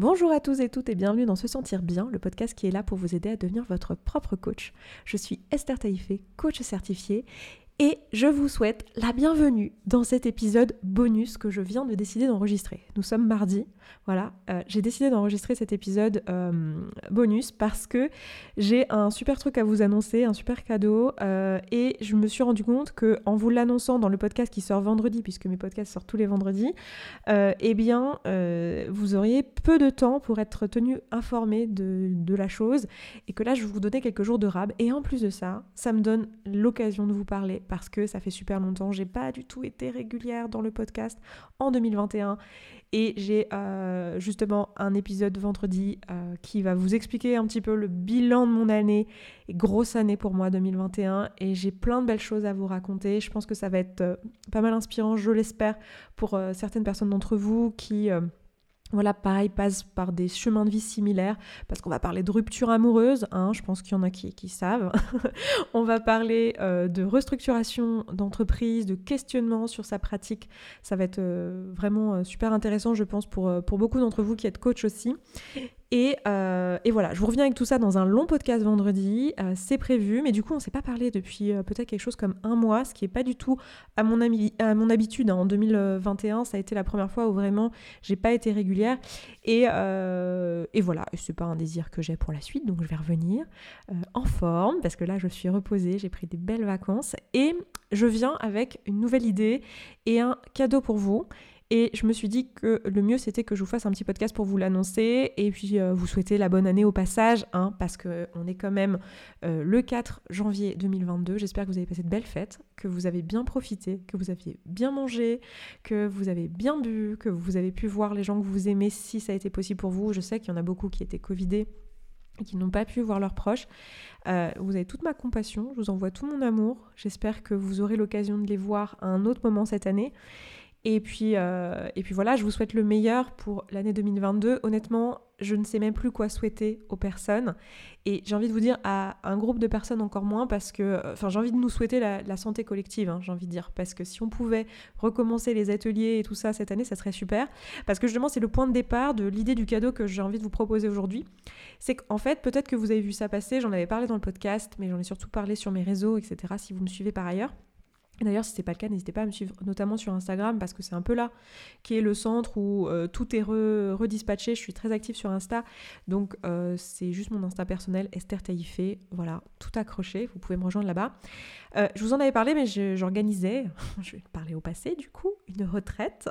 Bonjour à tous et toutes et bienvenue dans Se Sentir Bien, le podcast qui est là pour vous aider à devenir votre propre coach. Je suis Esther Taïfé, coach certifiée et je vous souhaite la bienvenue dans cet épisode bonus que je viens de décider d'enregistrer. Nous sommes mardi, voilà, euh, j'ai décidé d'enregistrer cet épisode euh, bonus parce que j'ai un super truc à vous annoncer, un super cadeau, euh, et je me suis rendu compte que en vous l'annonçant dans le podcast qui sort vendredi, puisque mes podcasts sortent tous les vendredis, eh bien, vous auriez peu de temps pour être tenu informé de, de la chose, et que là, je vous donner quelques jours de rab, et en plus de ça, ça me donne l'occasion de vous parler parce que ça fait super longtemps, j'ai pas du tout été régulière dans le podcast en 2021 et j'ai euh, justement un épisode vendredi euh, qui va vous expliquer un petit peu le bilan de mon année, grosse année pour moi 2021 et j'ai plein de belles choses à vous raconter. Je pense que ça va être euh, pas mal inspirant, je l'espère, pour certaines personnes d'entre vous qui voilà, pareil, passe par des chemins de vie similaires, parce qu'on va parler de rupture amoureuse, hein, je pense qu'il y en a qui, savent. on va parler euh, de restructuration d'entreprise, de questionnement sur sa pratique. Ça va être euh, vraiment euh, super intéressant, je pense, pour beaucoup d'entre vous qui êtes coach aussi. Euh, et, voilà, je vous reviens avec tout ça dans un long podcast vendredi, euh, c'est prévu, mais du coup on ne s'est pas parlé depuis euh, peut-être quelque chose comme un mois, ce qui n'est pas du tout à mon, habitude. Hein. En 2021, ça a été la première fois où vraiment j'ai pas été régulière. Et, et voilà, c'est pas un désir que j'ai pour la suite, donc je vais revenir en forme, parce que là je suis reposée, j'ai pris des belles vacances, et je viens avec une nouvelle idée et un cadeau pour vous. Et je me suis dit que le mieux c'était que je vous fasse un petit podcast pour vous l'annoncer et puis euh, vous souhaiter la bonne année au passage, hein, parce qu'on est quand même euh, le 4 janvier 2022. J'espère que vous avez passé de belles fêtes, que vous avez bien profité, que vous aviez bien mangé, que vous avez bien bu, que vous avez pu voir les gens que vous aimez si ça a été possible pour vous. Je sais qu'il y en a beaucoup qui étaient Covidés et qui n'ont pas pu voir leurs proches. Euh, vous avez toute ma compassion, je vous envoie tout mon amour. J'espère que vous aurez l'occasion de les voir à un autre moment cette année. Et puis, euh, et puis voilà, je vous souhaite le meilleur pour l'année 2022. Honnêtement, je ne sais même plus quoi souhaiter aux personnes. Et j'ai envie de vous dire à un groupe de personnes encore moins parce que, enfin, j'ai envie de nous souhaiter la, santé collective, hein, j'ai envie de dire. Parce que si on pouvait recommencer les ateliers et tout ça cette année, ça serait super. Parce que justement, c'est le point de départ de l'idée du cadeau que j'ai envie de vous proposer aujourd'hui. C'est qu'en fait, peut-être que vous avez vu ça passer, j'en avais parlé dans le podcast, mais j'en ai surtout parlé sur mes réseaux, etc., si vous me suivez par ailleurs. D'ailleurs, si ce n'est pas le cas, n'hésitez pas à me suivre, notamment sur Instagram, parce que c'est un peu là qui est le centre où euh, tout est redispatché. Je suis très active sur Insta, donc euh, c'est juste mon Insta personnel, Esther Taïfé. Voilà, tout accroché, vous pouvez me rejoindre là-bas. Euh, je vous en avais parlé, mais j'organisais, je, vais parler au passé du coup, une retraite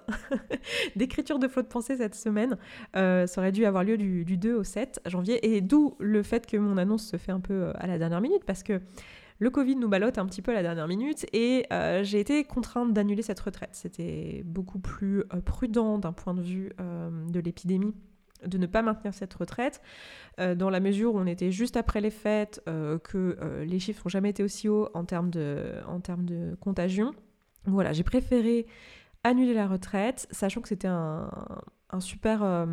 d'écriture de flot de pensée cette semaine. ça aurait dû avoir lieu du, du 2 au 7 janvier, et d'où le fait que mon annonce se fait un peu à la dernière minute, parce que le Covid nous ballotte un petit peu à la dernière minute et euh, j'ai été contrainte d'annuler cette retraite. C'était beaucoup plus euh, prudent d'un point de vue euh, de l'épidémie de ne pas maintenir cette retraite, dans la mesure où on était juste après les fêtes, que les chiffres n'ont jamais été aussi hauts en termes de, contagion. Voilà, j'ai préféré annuler la retraite, sachant que c'était un, super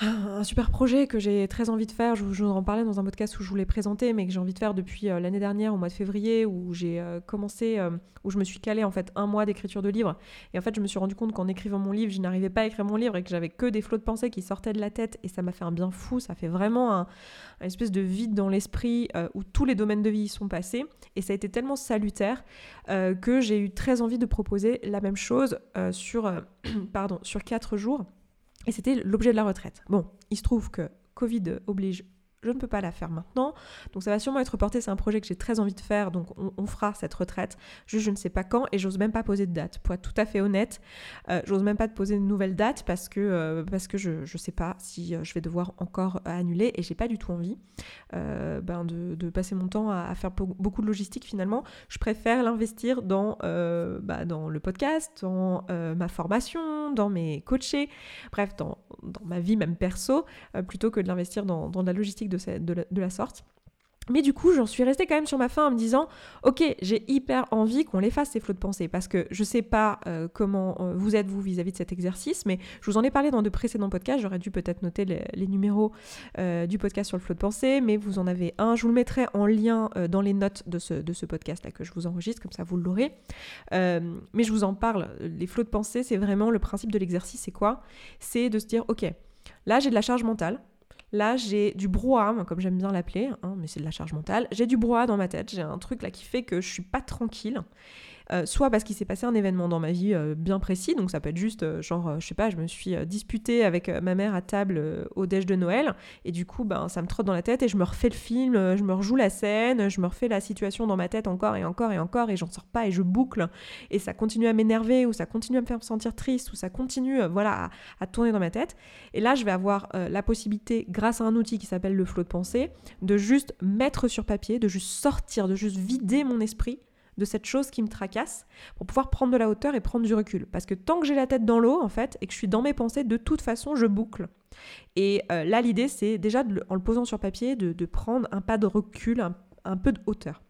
un super projet que j'ai très envie de faire. Je vous, en parlais dans un podcast où je vous l'ai présenté, mais que j'ai envie de faire depuis euh, l'année dernière, au mois de février, où j'ai euh, commencé, euh, où je me suis calée en fait un mois d'écriture de livre. Et en fait, je me suis rendu compte qu'en écrivant mon livre, je n'arrivais pas à écrire mon livre et que j'avais que des flots de pensées qui sortaient de la tête. Et ça m'a fait un bien fou. Ça fait vraiment un, espèce de vide dans l'esprit où tous les domaines de vie y sont passés. Et ça a été tellement salutaire que j'ai eu très envie de proposer la même chose sur, pardon, sur quatre jours et c'était l'objet de la retraite. Bon, il se trouve que Covid oblige je ne peux pas la faire maintenant. Donc ça va sûrement être reporté, c'est un projet que j'ai très envie de faire, donc on, fera cette retraite. Juste je ne sais pas quand et j'ose même pas poser de date. Pour être tout à fait honnête, euh, j'ose même pas te poser de nouvelle date parce que, euh, parce que je ne sais pas si euh, je vais devoir encore annuler et j'ai pas du tout envie ben de, passer mon temps à, faire beaucoup de logistique finalement. Je préfère l'investir dans, bah, dans le podcast, dans ma formation, dans mes coachés, bref, dans, dans ma vie même perso, plutôt que de l'investir dans, dans de la logistique de, la, sorte. Mais du coup, j'en suis restée quand même sur ma fin en me disant, ok, j'ai hyper envie qu'on les ces flots de pensée, parce que je sais pas euh, comment euh, vous êtes vous vis-à-vis de cet exercice, mais je vous en ai parlé dans de précédents podcasts. J'aurais dû peut-être noter les, numéros euh, du podcast sur le flot de pensée, mais vous en avez un. Je vous le mettrai en lien dans les notes de ce, de ce podcast là que je vous enregistre, comme ça vous l'aurez. mais je vous en parle. Les flots de pensée, c'est vraiment le principe de l'exercice. C'est quoi? C'est de se dire, ok Là, j'ai de la charge mentale. Là, j'ai du brouhaha, comme j'aime bien l'appeler, hein, mais c'est de la charge mentale. J'ai du brouhaha dans ma tête. J'ai un truc là qui fait que je suis pas tranquille. Euh, soit parce qu'il s'est passé un événement dans ma vie euh, bien précis, donc ça peut être juste euh, genre, je sais pas, je me suis disputée avec ma mère à table au déj de Noël, et du coup, ben, ça me trotte dans la tête et je me refais le film, je me rejoue la scène, je me refais la situation dans ma tête encore et encore et encore, et j'en sors pas et je boucle, et ça continue à m'énerver, ou ça continue à me faire sentir triste, ou ça continue, voilà, à, tourner dans ma tête. Et là, je vais avoir la possibilité, grâce à un outil qui s'appelle le flot de pensée, de juste mettre sur papier, de juste sortir, de juste vider mon esprit de cette chose qui me tracasse pour pouvoir prendre de la hauteur et prendre du recul. Parce que tant que j'ai la tête dans l'eau, en fait, et que je suis dans mes pensées, de toute façon, je boucle. Et euh, là, l'idée, c'est déjà, en le posant sur papier, de, prendre un pas de recul, un, peu de hauteur.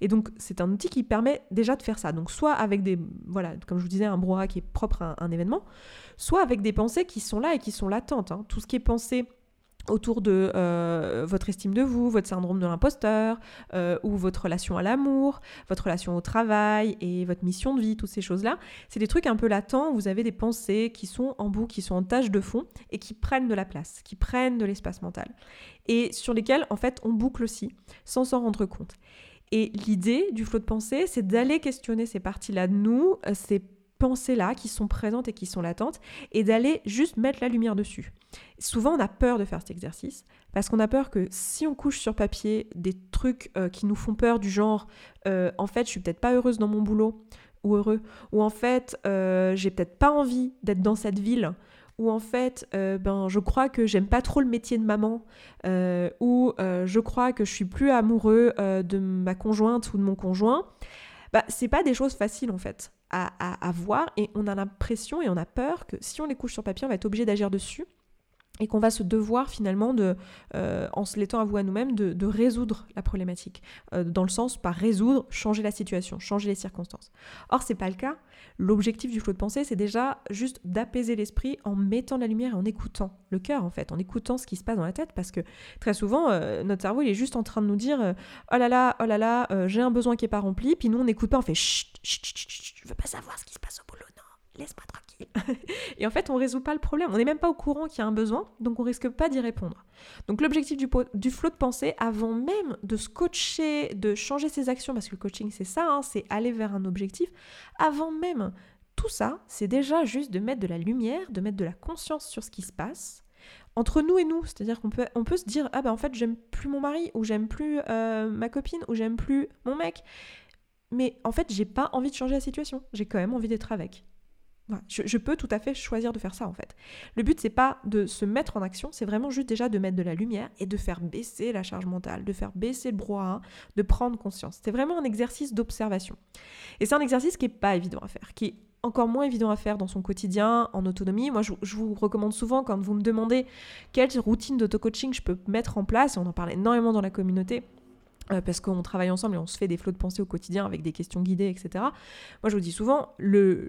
Et donc, c'est un outil qui permet déjà de faire ça. Donc, soit avec des, voilà, comme je vous disais, un brouhaha qui est propre à un, événement, soit avec des pensées qui sont là et qui sont latentes. Hein. Tout ce qui est pensé autour de euh, votre estime de vous, votre syndrome de l'imposteur, euh, ou votre relation à l'amour, votre relation au travail et votre mission de vie, toutes ces choses-là. C'est des trucs un peu latents, vous avez des pensées qui sont en bout, qui sont en tâche de fond et qui prennent de la place, qui prennent de l'espace mental. Et sur lesquels, en fait, on boucle aussi, sans s'en rendre compte. Et l'idée du flot de pensée, c'est d'aller questionner ces parties-là de nous, euh, ces pensées-là qui sont présentes et qui sont latentes, et d'aller juste mettre la lumière dessus. Souvent, on a peur de faire cet exercice parce qu'on a peur que si on couche sur papier des trucs euh, qui nous font peur, du genre euh, en fait, je suis peut-être pas heureuse dans mon boulot ou heureux, ou en fait, euh, j'ai peut-être pas envie d'être dans cette ville, ou en fait, ben, je crois que j'aime pas trop le métier de maman, ou je crois que je suis plus amoureux de ma conjointe ou de mon conjoint. Bah, c'est pas des choses faciles en fait à, à voir. Et on a l'impression et on a peur que si on les couche sur papier, on va être obligé d'agir dessus et qu'on va se devoir finalement de, euh, en se l'étant avoué à nous-mêmes, de, résoudre la problématique, euh, dans le sens par résoudre, changer la situation, changer les circonstances. Or c'est pas le cas. L'objectif du flot de pensée, c'est déjà juste d'apaiser l'esprit en mettant la lumière et en écoutant le cœur en fait, en écoutant ce qui se passe dans la tête, parce que très souvent euh, notre cerveau il est juste en train de nous dire oh là là, oh là là, j'ai un besoin qui est pas rempli, puis nous on n'écoute pas, on fait chut, chut, chut, chut, je veux pas savoir ce qui se passe au non, laisse-moi tranquille. et en fait, on résout pas le problème. On n'est même pas au courant qu'il y a un besoin, donc on risque pas d'y répondre. Donc l'objectif du, flot de pensée, avant même de se coacher, de changer ses actions, parce que le coaching c'est ça, hein, c'est aller vers un objectif, avant même tout ça, c'est déjà juste de mettre de la lumière, de mettre de la conscience sur ce qui se passe entre nous et nous. C'est-à-dire qu'on peut, on peut se dire, ah ben en fait j'aime plus mon mari, ou j'aime plus euh, ma copine, ou j'aime plus mon mec. Mais en fait, j'ai pas envie de changer la situation. J'ai quand même envie d'être avec je, peux tout à fait choisir de faire ça en fait. Le but c'est pas de se mettre en action, c'est vraiment juste déjà de mettre de la lumière et de faire baisser la charge mentale, de faire baisser le brouhaha, de prendre conscience. C'est vraiment un exercice d'observation. Et c'est un exercice qui est pas évident à faire, qui est encore moins évident à faire dans son quotidien, en autonomie. Moi, je, je vous recommande souvent quand vous me demandez quelle routine d'auto-coaching je peux mettre en place, et on en parle énormément dans la communauté, parce qu'on travaille ensemble et on se fait des flots de pensée au quotidien avec des questions guidées, etc. Moi, je vous dis souvent, le,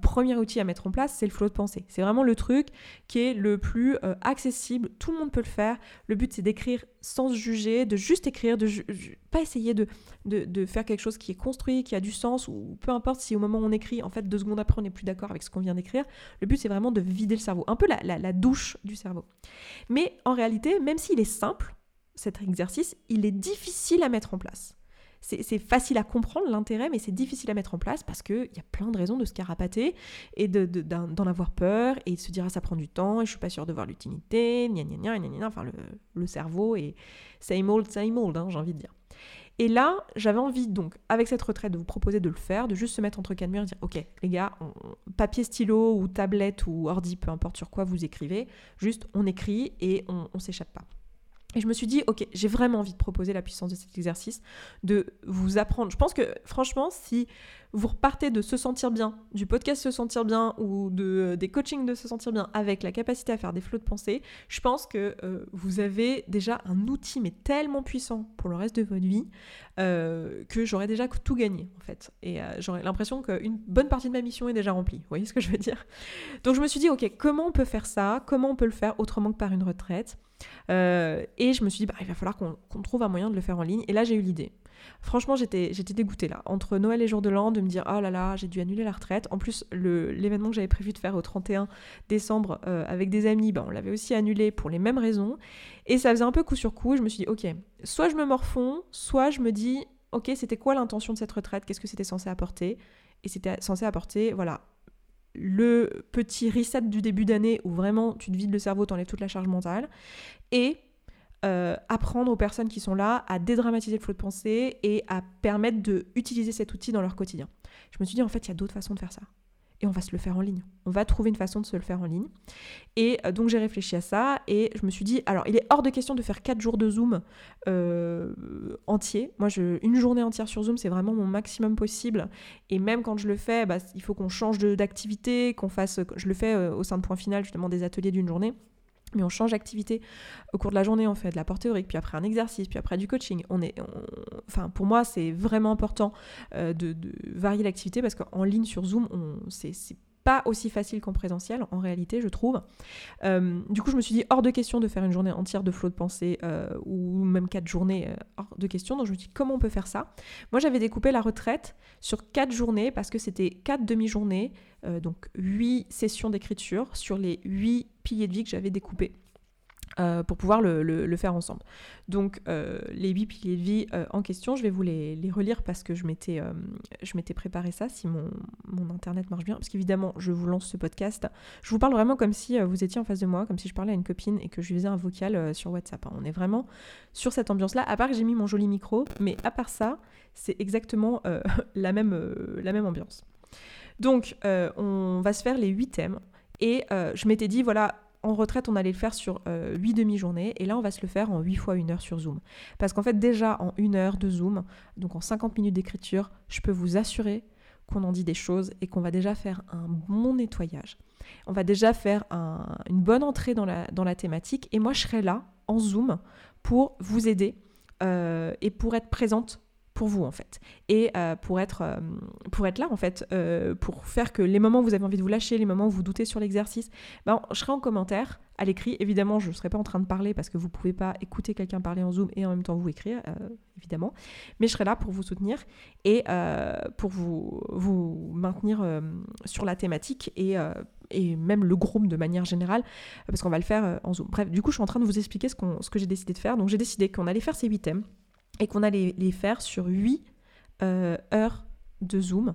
premier outil à mettre en place, c'est le flot de pensée. C'est vraiment le truc qui est le plus euh, accessible. Tout le monde peut le faire. Le but, c'est d'écrire sans se juger, de juste écrire, de pas essayer de, faire quelque chose qui est construit, qui a du sens, ou peu importe si au moment où on écrit, en fait, deux secondes après, on n'est plus d'accord avec ce qu'on vient d'écrire. Le but, c'est vraiment de vider le cerveau, un peu la douche du cerveau. Mais en réalité, même s'il est simple, cet exercice, il est difficile à mettre en place. C'est facile à comprendre l'intérêt, mais c'est difficile à mettre en place parce qu'il y a plein de raisons de se carapater et d'en avoir peur et de se dire ah, ça prend du temps et je suis pas sûre de voir l'utilité, gna gna gna gna gna, enfin le, cerveau est same old, same old, hein, j'ai envie de dire. Et là, j'avais envie donc, avec cette retraite, de vous proposer de le faire, de juste se mettre entre quatre murs et dire, ok, les gars, papier, stylo ou tablette ou ordi, peu importe sur quoi vous écrivez, juste on écrit et on, on s'échappe pas. Et je me suis dit, ok, j'ai vraiment envie de proposer la puissance de cet exercice, de vous apprendre. Je pense que franchement, si vous repartez de se sentir bien, du podcast se sentir bien ou de, des coachings de se sentir bien avec la capacité à faire des flots de pensée, je pense que euh, vous avez déjà un outil mais tellement puissant pour le reste de votre vie euh, que j'aurais déjà tout gagné en fait. Et euh, j'aurais l'impression qu'une bonne partie de ma mission est déjà remplie. Vous voyez ce que je veux dire? Donc je me suis dit, ok, comment on peut faire ça? Comment on peut le faire autrement que par une retraite? Et je me suis dit, bah, il va falloir qu'on trouve un moyen de le faire en ligne. Et là, j'ai eu l'idée. Franchement, j'étais, dégoûtée là. Entre Noël et jour de l'an, de me dire oh là là, j'ai dû annuler la retraite. En plus, l'événement que j'avais prévu de faire au 31 décembre euh, avec des amis, ben, on l'avait aussi annulé pour les mêmes raisons. Et ça faisait un peu coup sur coup. Je me suis dit ok, soit je me morfonds, soit je me dis ok, c'était quoi l'intention de cette retraite? Qu'est-ce que c'était censé apporter? Et c'était censé apporter, voilà, le petit reset du début d'année où vraiment tu te vides le cerveau, t'enlèves toute la charge mentale. Et euh, apprendre aux personnes qui sont là à dédramatiser le flot de pensée et à permettre d'utiliser cet outil dans leur quotidien. Je me suis dit, en fait, il y a d'autres façons de faire ça. Et on va se le faire en ligne. On va trouver une façon de se le faire en ligne. Et euh, donc j'ai réfléchi à ça et je me suis dit, alors il est hors de question de faire 4 jours de Zoom euh, entier. Moi, une journée entière sur Zoom, c'est vraiment mon maximum possible. Et même quand je le fais, bah, il faut qu'on change d'activité, qu'on fasse, je le fais au sein de Point Final, justement, des ateliers d'une journée mais on change d'activité au cours de la journée, on fait de la porte théorique, puis après un exercice, puis après du coaching. On est, enfin, pour moi, c'est vraiment important euh, de, varier l'activité parce qu'en ligne sur Zoom, c'est pas aussi facile qu'en présentiel, en réalité, je trouve. Euh, du coup, je me suis dit, hors de question de faire une journée entière de flot de pensée, euh, ou même quatre journées, hors de question. Donc, je me suis dit, comment on peut faire ça? Moi, j'avais découpé la retraite sur quatre journées, parce que c'était quatre demi-journées, donc huit sessions d'écriture sur les huit piliers de vie que j'avais découpés. Euh, pour pouvoir le, faire ensemble. Donc euh, les huit piliers de vie euh, en question, je vais vous les, relire parce que je m'étais, m'étais préparé ça si mon, internet marche bien. Parce qu'évidemment, je vous lance ce podcast. Je vous parle vraiment comme si vous étiez en face de moi, comme si je parlais à une copine et que je faisais un vocal sur WhatsApp. Hein. On est vraiment sur cette ambiance-là, à part que j'ai mis mon joli micro, mais à part ça, c'est exactement la même ambiance. Donc on va se faire les huit thèmes. Et je m'étais dit, voilà, en retraite, on allait le faire sur euh, 8 demi-journées, et là, on va se le faire en 8 fois 1 heure sur Zoom. Parce qu'en fait, déjà en 1 heure de Zoom, donc en 50 minutes d'écriture, je peux vous assurer qu'on en dit des choses et qu'on va déjà faire un bon nettoyage. On va déjà faire une bonne entrée dans la, dans la thématique, et moi, je serai là, en Zoom, pour vous aider euh, et pour être présente pour vous en fait et euh, pour être euh, pour être là en fait euh, pour faire que les moments où vous avez envie de vous lâcher les moments où vous doutez sur l'exercice ben, je serai en commentaire à l'écrit évidemment je ne serai pas en train de parler parce que vous pouvez pas écouter quelqu'un parler en zoom et en même temps vous écrire évidemment mais je serai là pour vous soutenir et pour vous vous maintenir sur la thématique et et même le groupe de manière générale, parce qu'on va le faire en Zoom. Bref, du coup, je suis en train de vous expliquer ce, ce que j'ai décidé de faire. Donc, j'ai décidé qu'on allait faire ces huit thèmes et qu'on allait les faire sur 8 euh, heures de Zoom,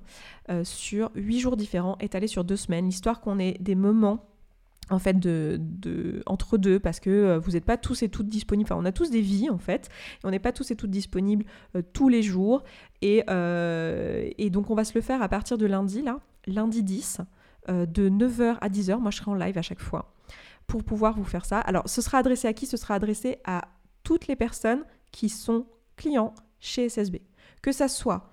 euh, sur 8 jours différents, étalés sur deux semaines, l'histoire qu'on ait des moments en fait de, de, entre deux parce que euh, vous n'êtes pas tous et toutes disponibles. Enfin on a tous des vies en fait et on n'est pas tous et toutes disponibles tous les jours et, et, donc on va se le faire à partir de lundi là lundi 10 de 9h à 10h moi je serai en live à chaque fois pour pouvoir vous faire ça. Alors ce sera adressé à qui? Ce sera adressé à toutes les personnes qui sont clients chez SSB. Que ça soit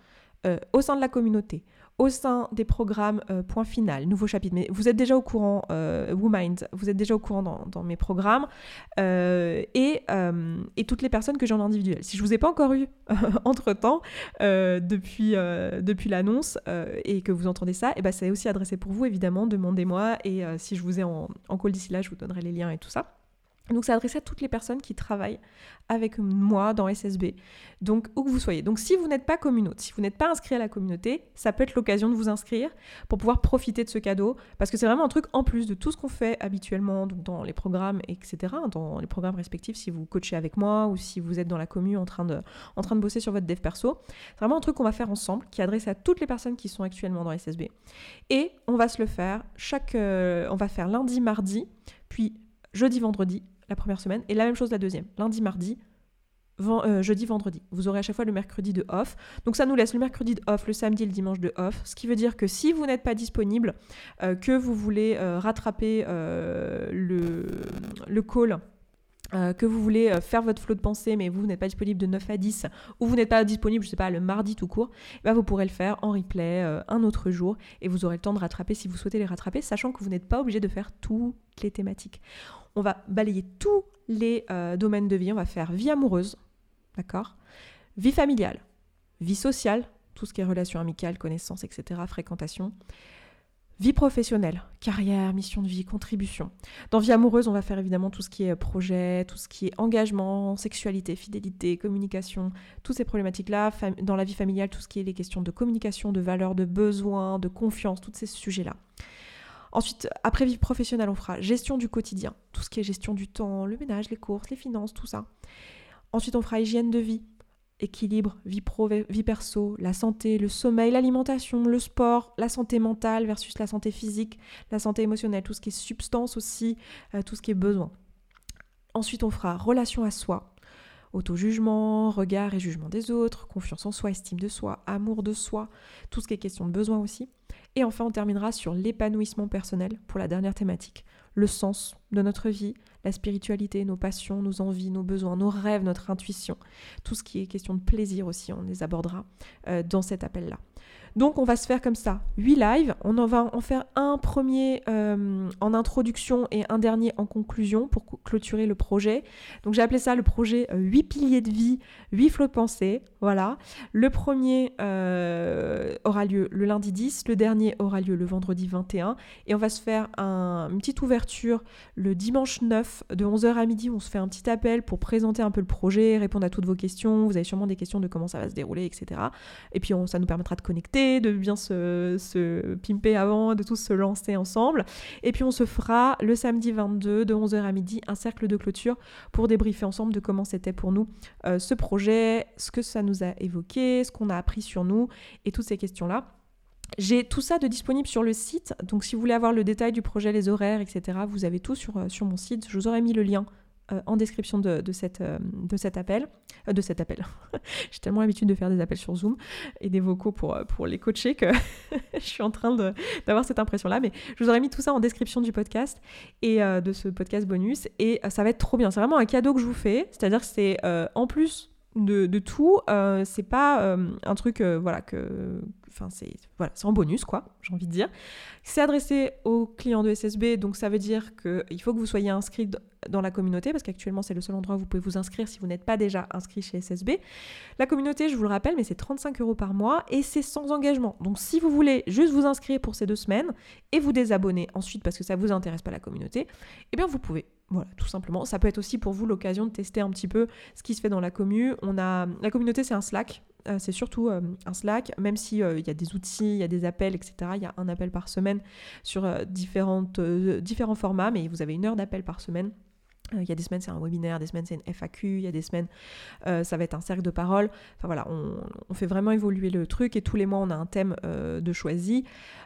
euh, au sein de la communauté, au sein des programmes euh, Point Final, Nouveau Chapitre. Mais vous êtes déjà au courant, euh, WoMind, vous êtes déjà au courant dans, mes programmes et, et, toutes les personnes que j'ai en individuel. Si je ne vous ai pas encore eu entre-temps, depuis, depuis l'annonce et que vous entendez ça, eh ben c'est aussi adressé pour vous, évidemment, demandez-moi et si je vous ai en, en call d'ici là, je vous donnerai les liens et tout ça. Donc c'est adressé à toutes les personnes qui travaillent avec moi dans SSB, donc où que vous soyez. Donc si vous n'êtes pas communauté, si vous n'êtes pas inscrit à la communauté, ça peut être l'occasion de vous inscrire pour pouvoir profiter de ce cadeau, parce que c'est vraiment un truc en plus de tout ce qu'on fait habituellement dans les programmes, etc., dans les programmes respectifs, si vous coachez avec moi ou si vous êtes dans la commune en train de, en train de bosser sur votre dev perso. C'est vraiment un truc qu'on va faire ensemble, qui est adressé à toutes les personnes qui sont actuellement dans SSB. Et on va se le faire chaque... Euh, on va faire lundi, mardi, puis jeudi, vendredi, la première semaine, et la même chose la deuxième, lundi, mardi, euh, jeudi, vendredi. Vous aurez à chaque fois le mercredi de off. Donc ça nous laisse le mercredi de off, le samedi et le dimanche de off. Ce qui veut dire que si vous n'êtes pas disponible, euh, que vous voulez euh, rattraper le, le call que vous voulez faire votre flot de pensée, mais vous, n'êtes pas disponible de 9 à 10, ou vous n'êtes pas disponible, je sais pas, le mardi tout court, eh ben vous pourrez le faire en replay un autre jour, et vous aurez le temps de rattraper si vous souhaitez les rattraper, sachant que vous n'êtes pas obligé de faire toutes les thématiques on va balayer tous les euh, domaines de vie. On va faire vie amoureuse, d'accord? Vie familiale, vie sociale, tout ce qui est relations amicales, connaissances, etc., fréquentation. Vie professionnelle, carrière, mission de vie, contribution. Dans vie amoureuse, on va faire évidemment tout ce qui est projet, tout ce qui est engagement, sexualité, fidélité, communication, toutes ces problématiques-là. Dans la vie familiale, tout ce qui est les questions de communication, de valeur, de besoin, de confiance, tous ces sujets-là. Ensuite, après vie professionnelle, on fera gestion du quotidien, tout ce qui est gestion du temps, le ménage, les courses, les finances, tout ça. Ensuite, on fera hygiène de vie, équilibre, vie pro, vie perso, la santé, le sommeil, l'alimentation, le sport, la santé mentale versus la santé physique, la santé émotionnelle, tout ce qui est substance aussi, euh, tout ce qui est besoin. Ensuite, on fera relation à soi, auto-jugement, regard et jugement des autres, confiance en soi, estime de soi, amour de soi, tout ce qui est question de besoin aussi. Et enfin, on terminera sur l'épanouissement personnel pour la dernière thématique, le sens de notre vie, la spiritualité, nos passions, nos envies, nos besoins, nos rêves, notre intuition, tout ce qui est question de plaisir aussi, on les abordera euh, dans cet appel-là. Donc on va se faire comme ça, 8 lives, on en va en faire un premier euh, en introduction et un dernier en conclusion pour clôturer le projet. Donc j'ai appelé ça le projet 8 euh, piliers de vie, 8 flots de pensée, voilà. Le premier euh, aura lieu le lundi 10, le dernier aura lieu le vendredi 21 et on va se faire une petite ouverture le dimanche 9 de 11h à midi, on se fait un petit appel pour présenter un peu le projet, répondre à toutes vos questions, vous avez sûrement des questions de comment ça va se dérouler, etc. Et puis ça nous permettra de connecter de bien se, pimper avant, de tous se lancer ensemble. Et puis on se fera le samedi 22 de 11h à midi un cercle de clôture pour débriefer ensemble de comment c'était pour nous euh, ce projet, ce que ça nous a évoqué, ce qu'on a appris sur nous et toutes ces questions-là. J'ai tout ça de disponible sur le site, donc si vous voulez avoir le détail du projet, les horaires, etc., vous avez tout sur, euh, sur mon site. Je vous aurais mis le lien euh, en description de, cette, euh, de cet appel. Euh, de cet appel. J'ai tellement l'habitude de faire des appels sur Zoom et des vocaux pour, pour les coacher que je suis en train d'avoir cette impression-là. Mais je vous aurais mis tout ça en description du podcast et de ce podcast bonus. Et ça va être trop bien. C'est vraiment un cadeau que je vous fais. C'est-à-dire que c'est en plus de, de tout, c'est pas un truc voilà, que, Enfin, c'est voilà, en bonus, quoi, j'ai envie de dire. C'est adressé aux clients de SSB, donc ça veut dire qu'il faut que vous soyez inscrit dans la communauté, parce qu'actuellement, c'est le seul endroit où vous pouvez vous inscrire si vous n'êtes pas déjà inscrit chez SSB. La communauté, je vous le rappelle, mais c'est 35 euros par mois et c'est sans engagement. Donc, si vous voulez juste vous inscrire pour ces deux semaines et vous désabonner ensuite parce que ça ne vous intéresse pas la communauté, eh bien, vous pouvez. Voilà, tout simplement. Ça peut être aussi pour vous l'occasion de tester un petit peu ce qui se fait dans la commu. On a la communauté, c'est un Slack. Euh, c'est surtout euh, un Slack, même s'il euh, il y a des outils, il y a des appels, etc. Il y a un appel par semaine sur différents formats, mais vous avez une heure d'appel par semaine. Il y a des semaines, c'est un webinaire, des semaines, c'est une FAQ, il y a des semaines, ça va être un cercle de parole. Enfin voilà, on, fait vraiment évoluer le truc et tous les mois, on a un thème de choisi.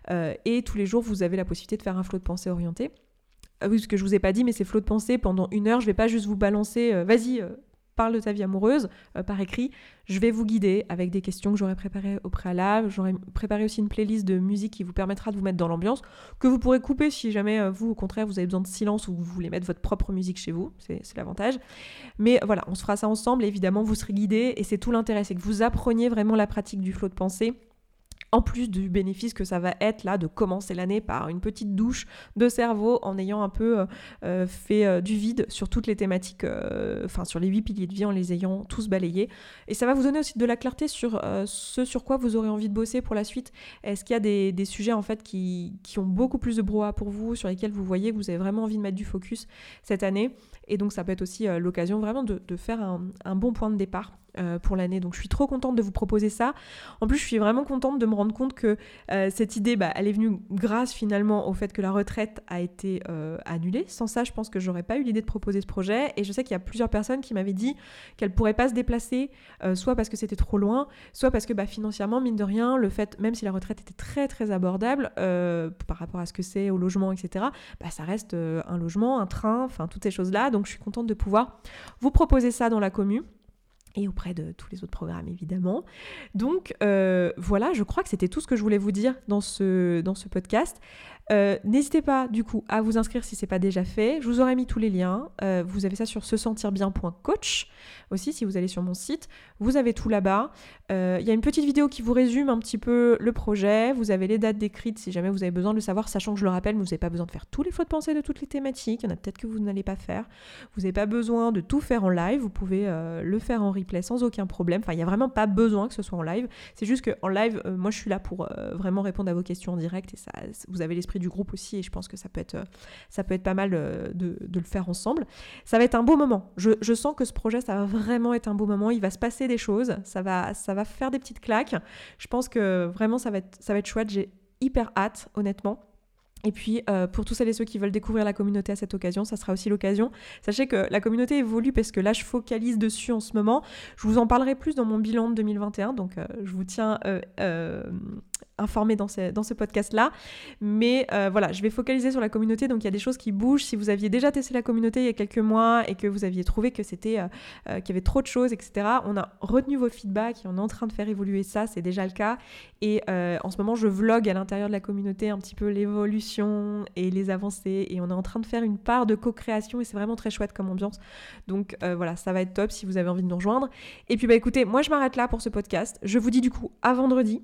et tous les jours, vous avez la possibilité de faire un flot de pensée orienté. oui, ce que je vous ai pas dit, mais c'est flot de pensée pendant une heure. Je vais pas juste vous balancer, vas-y, parle de ta vie amoureuse euh, par écrit, je vais vous guider avec des questions que j'aurais préparées au préalable. J'aurais préparé aussi une playlist de musique qui vous permettra de vous mettre dans l'ambiance, que vous pourrez couper si jamais euh, vous, au contraire, vous avez besoin de silence ou vous voulez mettre votre propre musique chez vous. C'est l'avantage. Mais voilà, on se fera ça ensemble. évidemment, vous serez guidé et c'est tout l'intérêt, c'est que vous appreniez vraiment la pratique du flot de pensée en plus du bénéfice que ça va être là de commencer l'année par une petite douche de cerveau en ayant un peu euh, euh, fait euh, du vide sur toutes les thématiques, enfin sur les huit piliers de vie en les ayant tous balayés. Et ça va vous donner aussi de la clarté sur ce sur quoi vous aurez envie de bosser pour la suite. Est-ce qu'il y a des, sujets en fait qui, ont beaucoup plus de brouhaha pour vous, sur lesquels vous voyez que vous avez vraiment envie de mettre du focus cette année? Et donc ça peut être aussi l'occasion vraiment de, faire un bon point de départ euh, pour l'année. Donc je suis trop contente de vous proposer ça. En plus, je suis vraiment contente de me rendre compte que euh, cette idée, bah, elle est venue grâce finalement au fait que la retraite a été euh, annulée. Sans ça, je pense que j'aurais pas eu l'idée de proposer ce projet. Et je sais qu'il y a plusieurs personnes qui m'avaient dit qu'elles pourraient pas se déplacer, soit parce que c'était trop loin, soit parce que bah, financièrement, mine de rien, le fait, même si la retraite était très très abordable par rapport à ce que c'est au logement, etc., bah, ça reste un logement, un train, enfin toutes ces choses-là. Donc je suis contente de pouvoir vous proposer ça dans la commune et auprès de tous les autres programmes évidemment. Donc euh, voilà, je crois que c'était tout ce que je voulais vous dire dans ce, dans ce podcast. Euh, n'hésitez pas du coup à vous inscrire si ce n'est pas déjà fait. Je vous aurais mis tous les liens. Euh, vous avez ça sur se sentir bien.coach aussi si vous allez sur mon site. Vous avez tout là-bas. Il y a une petite vidéo qui vous résume un petit peu le projet. Vous avez les dates décrites si jamais vous avez besoin de le savoir, sachant que je le rappelle, vous n'avez pas besoin de faire tous les flots de pensée de toutes les thématiques. Il y en a peut-être que vous n'allez pas faire. Vous n'avez pas besoin de tout faire en live. Vous pouvez le faire en replay sans aucun problème. Enfin, il n'y a vraiment pas besoin que ce soit en live. C'est juste qu'en live, moi je suis là pour vraiment répondre à vos questions en direct et ça, vous avez l'esprit du groupe aussi et je pense que ça peut être, ça peut être pas mal de, le faire ensemble. Ça va être un beau moment. Je, je, sens que ce projet, ça va vraiment être un beau moment. Il va se passer des choses. Ça va, ça va faire des petites claques. Je pense que vraiment, ça va être, ça va être chouette. J'ai hyper hâte, honnêtement. Et puis, euh, pour tous celles et ceux qui veulent découvrir la communauté à cette occasion, ça sera aussi l'occasion. Sachez que la communauté évolue parce que là, je focalise dessus en ce moment. Je vous en parlerai plus dans mon bilan de 2021, donc euh, je vous tiens euh, informé dans ce, podcast-là. Mais euh, voilà, je vais focaliser sur la communauté. Donc il y a des choses qui bougent. Si vous aviez déjà testé la communauté il y a quelques mois et que vous aviez trouvé que c'était euh, euh, qu'il y avait trop de choses, etc., on a retenu vos feedbacks et on est en train de faire évoluer ça. C'est déjà le cas. Et en ce moment, je vlog à l'intérieur de la communauté un petit peu l'évolution et les avancées. Et on est en train de faire une part de co-création et c'est vraiment très chouette comme ambiance. Donc voilà, ça va être top si vous avez envie de nous rejoindre. Et puis bah écoutez, moi je m'arrête là pour ce podcast. Je vous dis du coup à vendredi.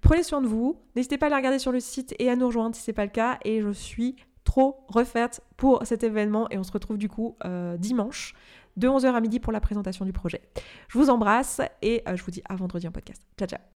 Prenez soin de vous. N'hésitez pas à la regarder sur le site et à nous rejoindre si ce n'est pas le cas. Et je suis trop refaite pour cet événement. Et on se retrouve du coup euh, dimanche de 11h à midi pour la présentation du projet. Je vous embrasse et euh, je vous dis à vendredi en podcast. Ciao ciao